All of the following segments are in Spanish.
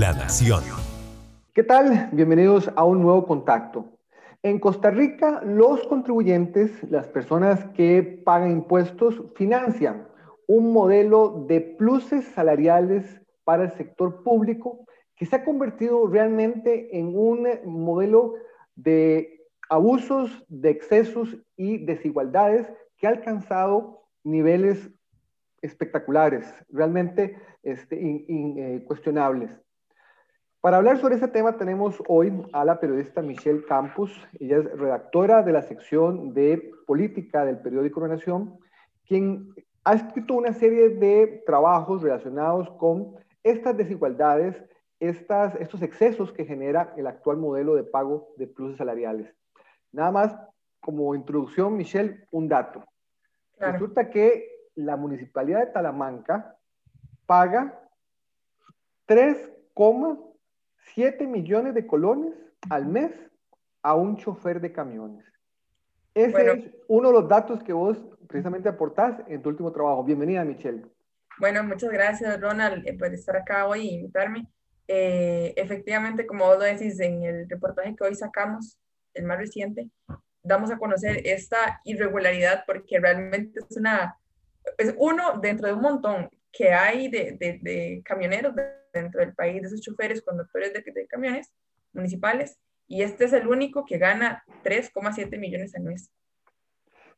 La Nación. ¿Qué tal? Bienvenidos a un nuevo contacto. En Costa Rica, los contribuyentes, las personas que pagan impuestos, financian un modelo de pluses salariales para el sector público que se ha convertido realmente en un modelo de abusos, de excesos y desigualdades que ha alcanzado niveles espectaculares, realmente este. Eh, Para hablar sobre ese tema tenemos hoy a la periodista Michelle Campos, ella es redactora de la sección de política del periódico La Nación, quien ha escrito una serie de trabajos relacionados con estas desigualdades, estas, estos excesos que genera el actual modelo de pago de pluses salariales. Nada más como introducción, Michelle, un dato. Resulta que la municipalidad de Talamanca paga 3,7 millones de colones al mes a un chofer de camiones. Ese es uno de los datos que vos precisamente aportás en tu último trabajo. Bienvenida, Michelle. Bueno, muchas gracias, Ronald, eh, por estar acá hoy y invitarme. Eh, efectivamente, como vos lo decís en el reportaje que hoy sacamos, el más reciente, damos a conocer esta irregularidad porque realmente es una es uno dentro de un montón que hay de, de, camioneros dentro del país, de esos choferes, conductores de, camiones municipales, y este es el único que gana 3,7 millones al mes.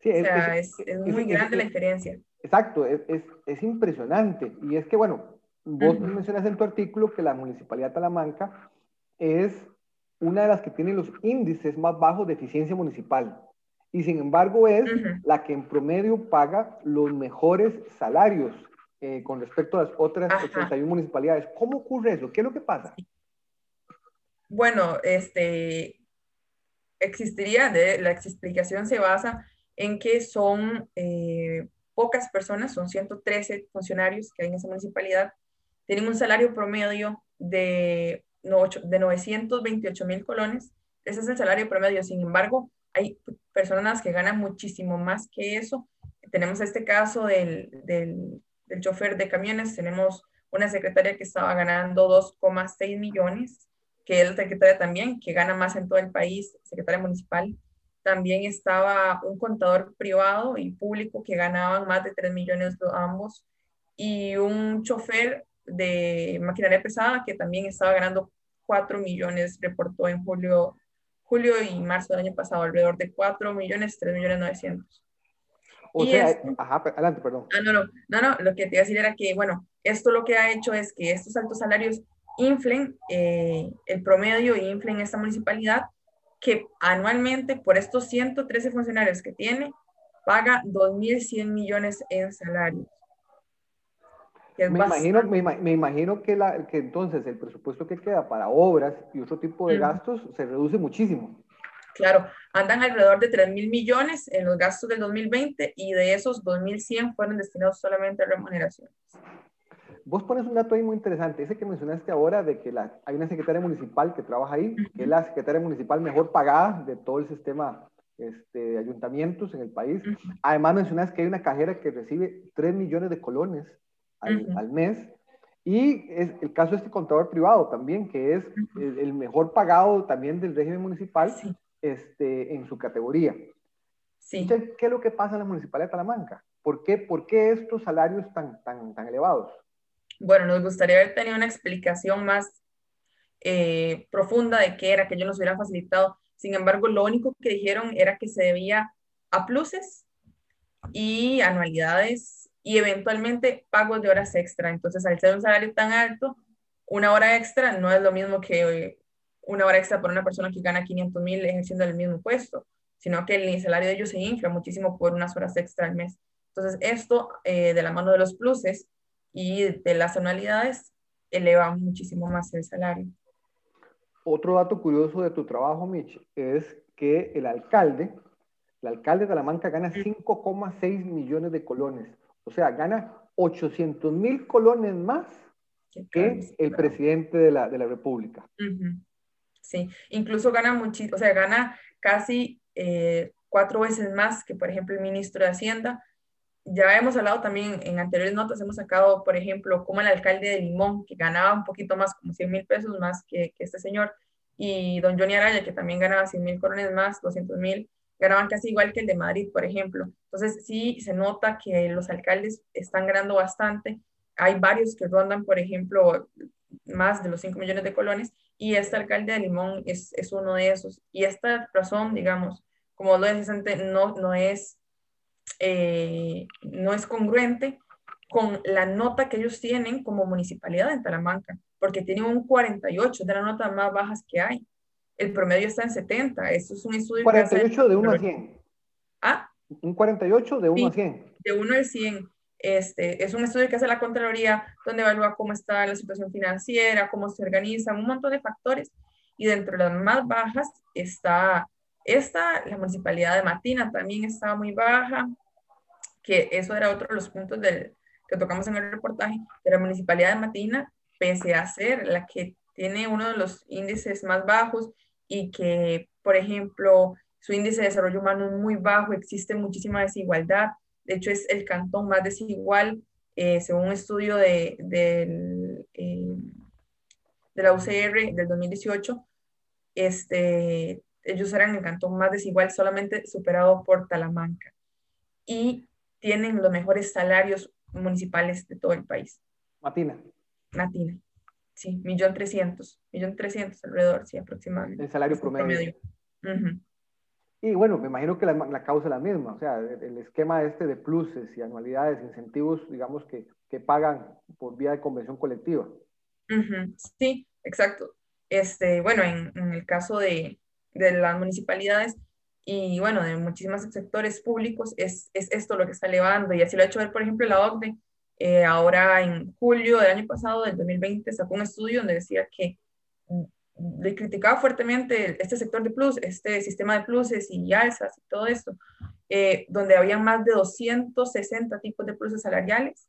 Sí, o sea, es, es, muy grande la diferencia. Exacto, es, es, impresionante. Y es que, bueno, vos mencionas en tu artículo que la Municipalidad de Talamanca es una de las que tiene los índices más bajos de eficiencia municipal y sin embargo es la que en promedio paga los mejores salarios eh, con respecto a las otras 81 municipalidades. ¿Cómo ocurre eso? ¿Qué es lo que pasa? Bueno, este, existiría, de, la explicación se basa en que son eh, pocas personas, son 113 funcionarios que hay en esa municipalidad, tienen un salario promedio de, de 928 mil colones, ese es el salario promedio, sin embargo, hay personas que ganan muchísimo más que eso. Tenemos este caso del, del, del chofer de camiones, tenemos una secretaria que estaba ganando 2,6 millones, que es la secretaria también, que gana más en todo el país, secretaria municipal. También estaba un contador privado y público que ganaban más de 3 millones ambos, y un chofer de maquinaria pesada que también estaba ganando 4 millones, reportó en julio julio y marzo del año pasado, alrededor de 4 millones, 3 millones 900. O sea, ajá, adelante, perdón. Ah, no, no, no, no, lo que te iba a decir era que, bueno, esto lo que ha hecho es que estos altos salarios inflen eh, el promedio y inflen esta municipalidad que anualmente por estos 113 funcionarios que tiene, paga 2.100 millones en salarios me, imagino, me, imagino que, la, que entonces el presupuesto que queda para obras y otro tipo de gastos se reduce muchísimo. Claro, andan alrededor de 3 mil millones en los gastos del 2020 y de esos 2.100 fueron destinados solamente a remuneraciones. Vos pones un dato ahí muy interesante, ese que mencionaste ahora de que la, hay una secretaria municipal que trabaja ahí, que es la secretaria municipal mejor pagada de todo el sistema este, de ayuntamientos en el país. Además mencionas que hay una cajera que recibe 3 millones de colones al, mes. Y es el caso de este contador privado también, que es el, mejor pagado también del régimen municipal este, en su categoría. Sí. ¿Qué es lo que pasa en la Municipalidad de Talamanca? ¿Por qué, por qué estos salarios tan, tan, tan elevados? Bueno, nos gustaría haber tenido una explicación más eh, profunda de qué era, que ellos nos hubieran facilitado. Sin embargo, lo único que dijeron era que se debía a pluses y anualidades y eventualmente pagos de horas extra. Entonces, al ser un salario tan alto, una hora extra no es lo mismo que una hora extra por una persona que gana 500 mil ejerciendo el mismo puesto, sino que el salario de ellos se infla muchísimo por unas horas extra al mes. Entonces, esto eh, de la mano de los pluses y de las anualidades eleva muchísimo más el salario. Otro dato curioso de tu trabajo, Mitch, es que el alcalde, el alcalde de Salamanca gana 5,6 millones de colones o sea, gana 800 mil colones más que el presidente de la, de la República. Sí, incluso gana muchísimo, o sea, gana casi eh, cuatro veces más que, por ejemplo, el ministro de Hacienda ya hemos hablado también en anteriores notas, hemos sacado, por ejemplo, como el alcalde de Limón, que ganaba un poquito más, como 100 mil pesos más que, que, este señor, y don Johnny Araya, que también ganaba 100 mil corones más, 200 mil, ganaban casi igual que el de Madrid, por ejemplo. Entonces, sí se nota que los alcaldes están ganando bastante. Hay varios que rondan, por ejemplo, más de los 5 millones de colones, y este alcalde de Limón es, es uno de esos. Y esta razón, digamos, como lo decía antes, no, no es eh, no es congruente con la nota que ellos tienen como municipalidad en Talamanca, porque tienen un 48, de las notas más bajas que hay. El promedio está en 70. Eso es un estudio. 48 de 1 a 100. ¿Ah? Un 48 de 1 a 100. De 1 a 100. Este, es un estudio que hace la Contraloría, donde evalúa cómo está la situación financiera, cómo se organizan, un montón de factores. Y dentro de las más bajas está esta, la municipalidad de Matina también estaba muy baja, que eso era otro de los puntos del, que tocamos en el reportaje, que la municipalidad de Matina, pese a ser la que tiene uno de los índices más bajos y que, por ejemplo, su índice de desarrollo humano es muy bajo, existe muchísima desigualdad, de hecho es el cantón más desigual, eh, según un estudio de, de, eh, de la UCR del 2018, este, ellos eran el cantón más desigual, solamente superado por Talamanca. Y tienen los mejores salarios municipales de todo el país. Matina. Matina, sí, millón trescientos, millón trescientos alrededor, sí, aproximadamente. El salario promedio. Y bueno, me imagino que la, causa es la misma, o sea, el, esquema este de pluses y anualidades, incentivos, digamos, que, que pagan por vía de convención colectiva. Sí, exacto. Este, bueno, en, en el caso de, de las municipalidades y bueno, de muchísimos sectores públicos, es, es, esto lo que está elevando. Y así lo ha hecho ver, por ejemplo, la OCDE. Eh, ahora en julio del año pasado, del 2020, sacó un estudio donde decía que le criticaba fuertemente este sector de plus, este sistema de pluses y alzas y todo esto, eh, donde había más de 260 tipos de pluses salariales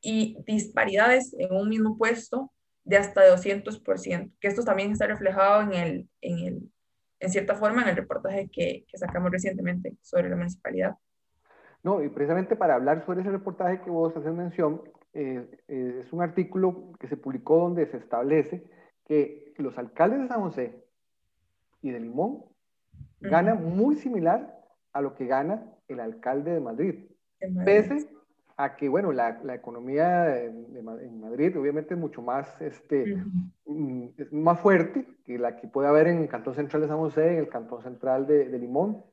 y disparidades en un mismo puesto de hasta de 200%, que esto también está reflejado en el, en el en cierta forma en el reportaje que, que sacamos recientemente sobre la municipalidad. No, y precisamente para hablar sobre ese reportaje que vos haces mención, eh, eh, es un artículo que se publicó donde se establece que los alcaldes de San José y de Limón ganan muy similar a lo que gana el alcalde de Madrid, Madrid. pese a que, bueno, la, la economía en Madrid obviamente es mucho más, este, mm, es más fuerte que la que puede haber en el Cantón Central de San José, en el Cantón Central de, de Limón.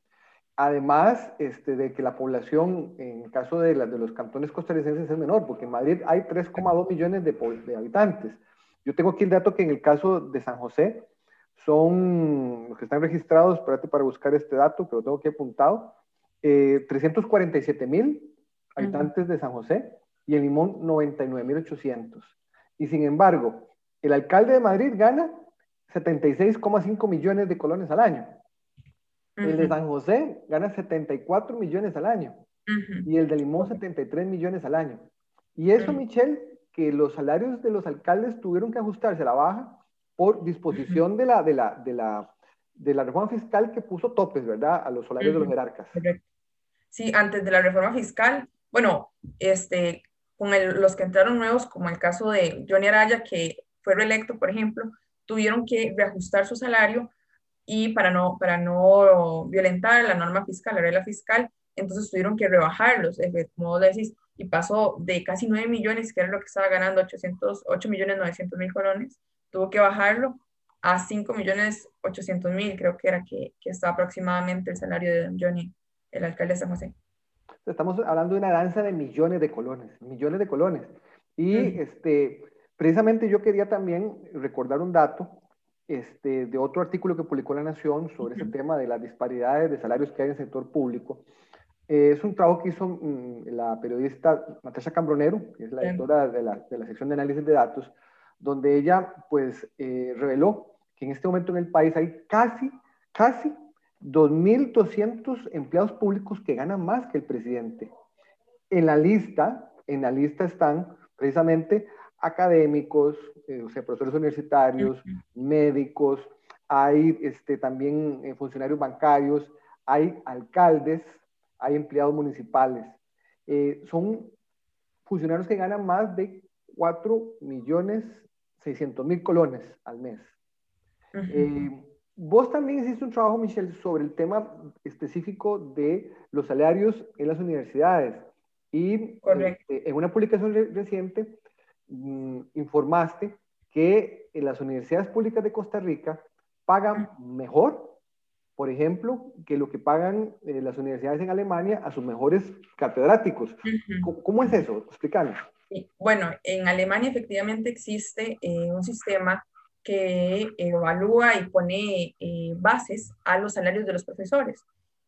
Además este, de que la población, en el caso de, la, de los cantones costarricenses, es menor, porque en Madrid hay 3,2 millones de, de, habitantes. Yo tengo aquí el dato que en el caso de San José son los que están registrados, espérate para buscar este dato, pero tengo aquí apuntado, eh, 347 mil habitantes de San José y en Limón 99.800. Y sin embargo, el alcalde de Madrid gana 76,5 millones de colones al año. El de San José gana 74 millones al año. Y el de Limón 73 millones al año. Y eso, Michelle, que los salarios de los alcaldes tuvieron que ajustarse a la baja por disposición de, la, de, la, de, la, de la reforma fiscal que puso topes, ¿verdad?, a los salarios de los jerarcas. Sí, antes de la reforma fiscal, bueno, este, con los que entraron nuevos, como el caso de Johnny Araya, que fue reelecto, por ejemplo, tuvieron que reajustar su salario y para no, para no violentar la norma fiscal, la regla fiscal, entonces tuvieron que rebajarlos, como vos decís, y pasó de casi 9 millones, que era lo que estaba ganando, 800, 8 millones 900 mil colones, tuvo que bajarlo a 5 millones 800 mil, creo que era que, que está aproximadamente el salario de Johnny, el alcalde de San José. Estamos hablando de una danza de millones de colones, millones de colones. Y este, precisamente yo quería también recordar un dato este, de otro artículo que publicó La Nación sobre ese tema de las disparidades de salarios que hay en el sector público. Eh, es un trabajo que hizo mm, la periodista Natasha Cambronero, que es la editora de la, de la, sección de análisis de datos, donde ella pues eh, reveló que en este momento en el país hay casi, casi 2.200 empleados públicos que ganan más que el presidente. En la lista, en la lista están precisamente académicos, eh, o sea, profesores universitarios, médicos, hay este, también eh, funcionarios bancarios, hay alcaldes, hay empleados municipales. eh, son funcionarios que ganan más de 4 millones 600 mil colones al mes. Eh, vos también hiciste un trabajo, Michelle, sobre el tema específico de los salarios en las universidades. Y este, en una publicación reciente mm, informaste que en las universidades públicas de Costa Rica pagan mejor, por ejemplo, que lo que pagan eh, las universidades en Alemania a sus mejores catedráticos. ¿Cómo, es eso? Explícanos. Bueno, en Alemania efectivamente existe eh, un sistema que evalúa y pone eh, bases a los salarios de los profesores.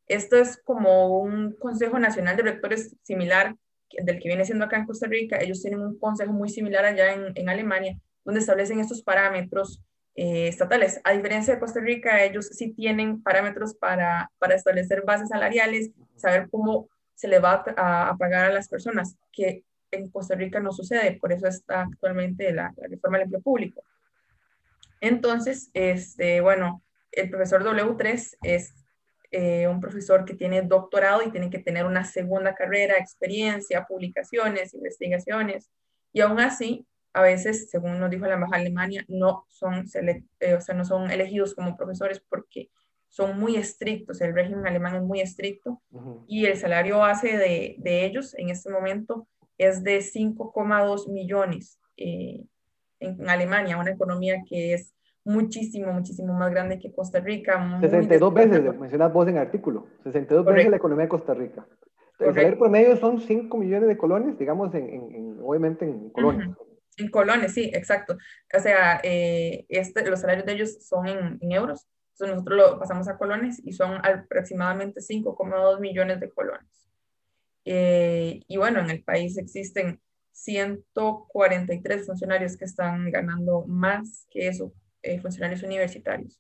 Esto es como un Consejo Nacional de Rectores similar del que viene siendo acá en Costa Rica. Ellos tienen un consejo muy similar allá en, en Alemania, donde establecen estos parámetros eh, estatales. A diferencia de Costa Rica, ellos sí tienen parámetros para, para establecer bases salariales, saber cómo se le va a, pagar a las personas, que en Costa Rica no sucede, por eso está actualmente la, la reforma del empleo público. Entonces, este, bueno, el profesor W3 es eh, un profesor que tiene doctorado y tiene que tener una segunda carrera, experiencia, publicaciones, investigaciones, y aún así, a veces, según nos dijo la Embajada de Alemania, no son, eh, o sea, no son elegidos como profesores porque son muy estrictos, el régimen alemán es muy estricto y el salario base de, de, ellos en este momento es de 5,2 millones eh, en Alemania, una economía que es muchísimo, muchísimo más grande que Costa Rica. 62 veces, mencionas vos en el artículo, 62 veces la economía de Costa Rica. El salario promedio son 5 millones de colones, digamos, en, en, obviamente en colones. En colones, sí, exacto. O sea, eh, este, los salarios de ellos son en, en, euros, entonces nosotros lo pasamos a colones y son aproximadamente 5,2 millones de colones. Eh, y bueno, en el país existen 143 funcionarios que están ganando más que eso eh, funcionarios universitarios.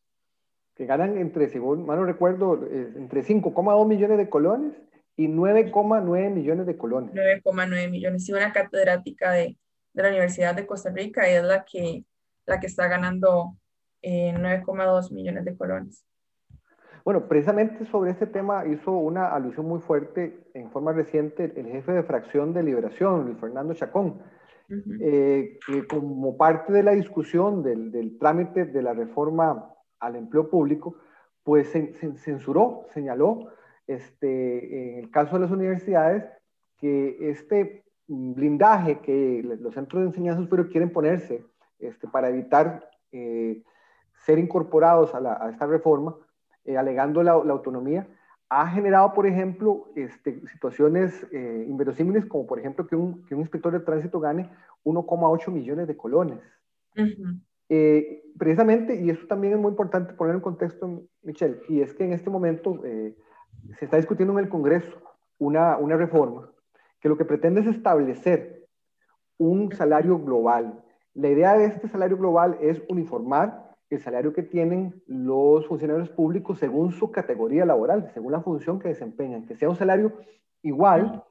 Que ganan entre, según mal no recuerdo, eh, entre 5,2 millones de colones y 9,9 millones de colones. 9,9 millones. Y una catedrática de, de, la Universidad de Costa Rica es la que, la que está ganando eh, 9,2 millones de colones. Bueno, precisamente sobre este tema hizo una alusión muy fuerte en forma reciente el jefe de fracción de Liberación, Luis Fernando Chacón, eh, que como parte de la discusión del, del, trámite de la reforma al empleo público, pues se, censuró, señaló, este, en el caso de las universidades, que este blindaje que los centros de enseñanza superior quieren ponerse este, para evitar eh, ser incorporados a, la, a, esta reforma, eh, alegando la, la autonomía, ha generado, por ejemplo, este, situaciones eh, inverosímiles, como por ejemplo que un, que un, inspector de tránsito gane 1,8 millones de colones. precisamente, y eso también es muy importante poner en contexto, Michelle, y es que en este momento se está discutiendo en el Congreso una, una reforma que lo que pretende es establecer un salario global. La idea de este salario global es uniformar el salario que tienen los funcionarios públicos según su categoría laboral, según la función que desempeñan, que sea un salario igual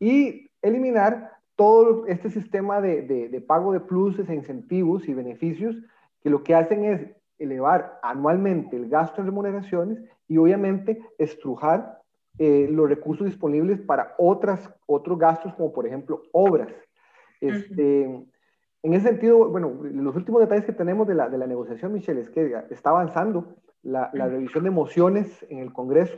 y eliminar todo este sistema de, de, de pago de pluses e incentivos y beneficios que lo que hacen es elevar anualmente el gasto en remuneraciones y obviamente estrujar eh, los recursos disponibles para otras, otros gastos como por ejemplo obras. Este, uh -huh. En ese sentido, bueno, los últimos detalles que tenemos de la, de la negociación, Michelle, es que está avanzando la, la, revisión de mociones en el Congreso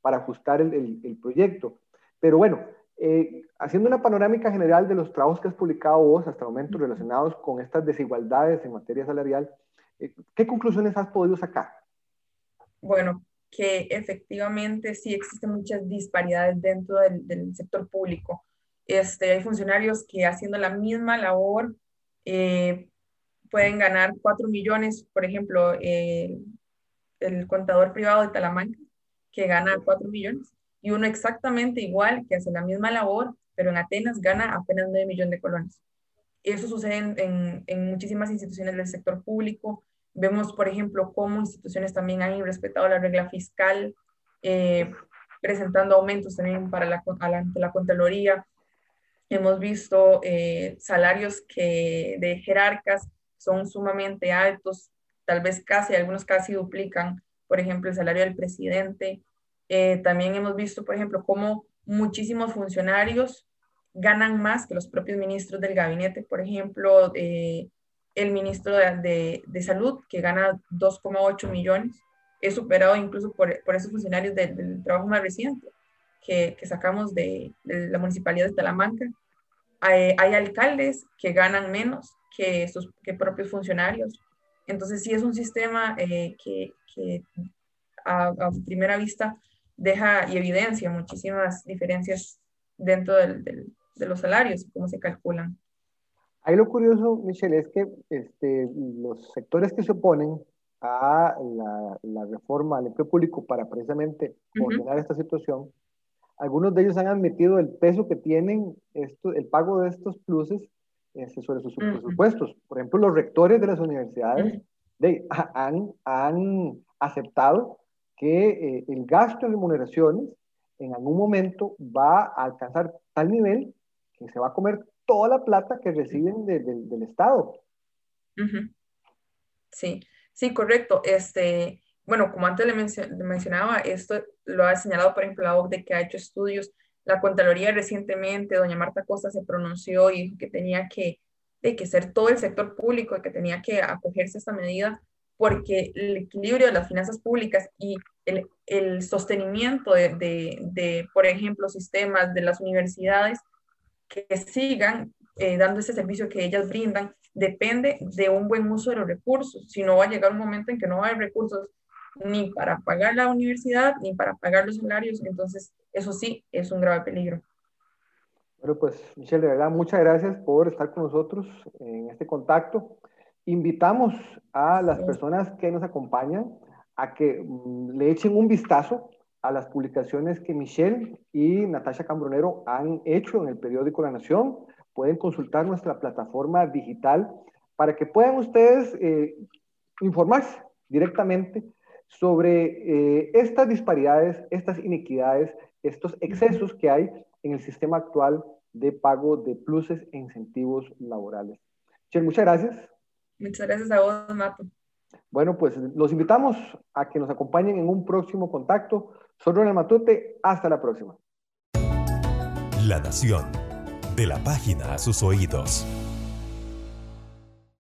para ajustar el, el, el proyecto. Pero bueno, eh, haciendo una panorámica general de los trabajos que has publicado vos hasta el momento relacionados con estas desigualdades en materia salarial, eh, ¿qué conclusiones has podido sacar? Bueno, que efectivamente sí existen muchas disparidades dentro del, del sector público. Este, hay funcionarios que haciendo la misma labor eh, pueden ganar 4 millones, por ejemplo, eh, el contador privado de Talamanca, que gana 4 millones, y uno exactamente igual, que hace la misma labor, pero en Atenas gana apenas 9 millones de colones. Eso sucede en, en, en muchísimas instituciones del sector público. Vemos, por ejemplo, cómo instituciones también han respetado la regla fiscal, eh, presentando aumentos también para la, la, la Contraloría, Hemos visto eh, salarios que de jerarcas son sumamente altos, tal vez casi, algunos casi duplican, por ejemplo, el salario del presidente. Eh, también hemos visto, por ejemplo, cómo muchísimos funcionarios ganan más que los propios ministros del gabinete. Por ejemplo, eh, el ministro de, de, Salud, que gana 2,8 millones, es superado incluso por, por esos funcionarios del trabajo más reciente que, que sacamos de, la municipalidad de Talamanca. Hay, alcaldes que ganan menos que sus que propios funcionarios. Entonces, sí es un sistema eh, que, a, primera vista deja y evidencia muchísimas diferencias dentro del, de los salarios cómo se calculan. Ahí lo curioso, Michelle, es que este, los sectores que se oponen a la, la reforma al empleo público para precisamente ordenar esta situación, algunos de ellos han admitido el peso que tienen esto, el pago de estos pluses este, sobre sus presupuestos. Por ejemplo, los rectores de las universidades de, han, han aceptado que eh, el gasto en remuneraciones en algún momento va a alcanzar tal nivel que se va a comer toda la plata que reciben del Estado. Sí, sí, correcto. Este, bueno, como antes le, mencionaba, esto lo ha señalado, por ejemplo, la OCDE que ha hecho estudios. La Contraloría recientemente, doña Marta Costa se pronunció y dijo que tenía que, de que ser todo el sector público, que tenía que acogerse a esta medida, porque el equilibrio de las finanzas públicas y el, el sostenimiento de, de, de, por ejemplo, sistemas de las universidades que sigan eh, dando ese servicio que ellas brindan depende de un buen uso de los recursos. Si no va a llegar un momento en que no va a haber recursos ni para pagar la universidad ni para pagar los salarios, entonces eso sí es un grave peligro. Bueno, pues Michelle, de verdad, muchas gracias por estar con nosotros en este contacto. Invitamos a las personas que nos acompañan a que mm, le echen un vistazo a las publicaciones que Michelle y Natasha Cambronero han hecho en el periódico La Nación. Pueden consultar nuestra plataforma digital para que puedan ustedes eh, informarse directamente sobre eh, estas disparidades, estas inequidades, estos excesos que hay en el sistema actual de pago de pluses e incentivos laborales. Michelle, muchas gracias. Muchas gracias a vos, Mato. Bueno, pues los invitamos a que nos acompañen en un próximo contacto. Soy Ronald Matute. Hasta la próxima. La Nación. De la página a sus oídos.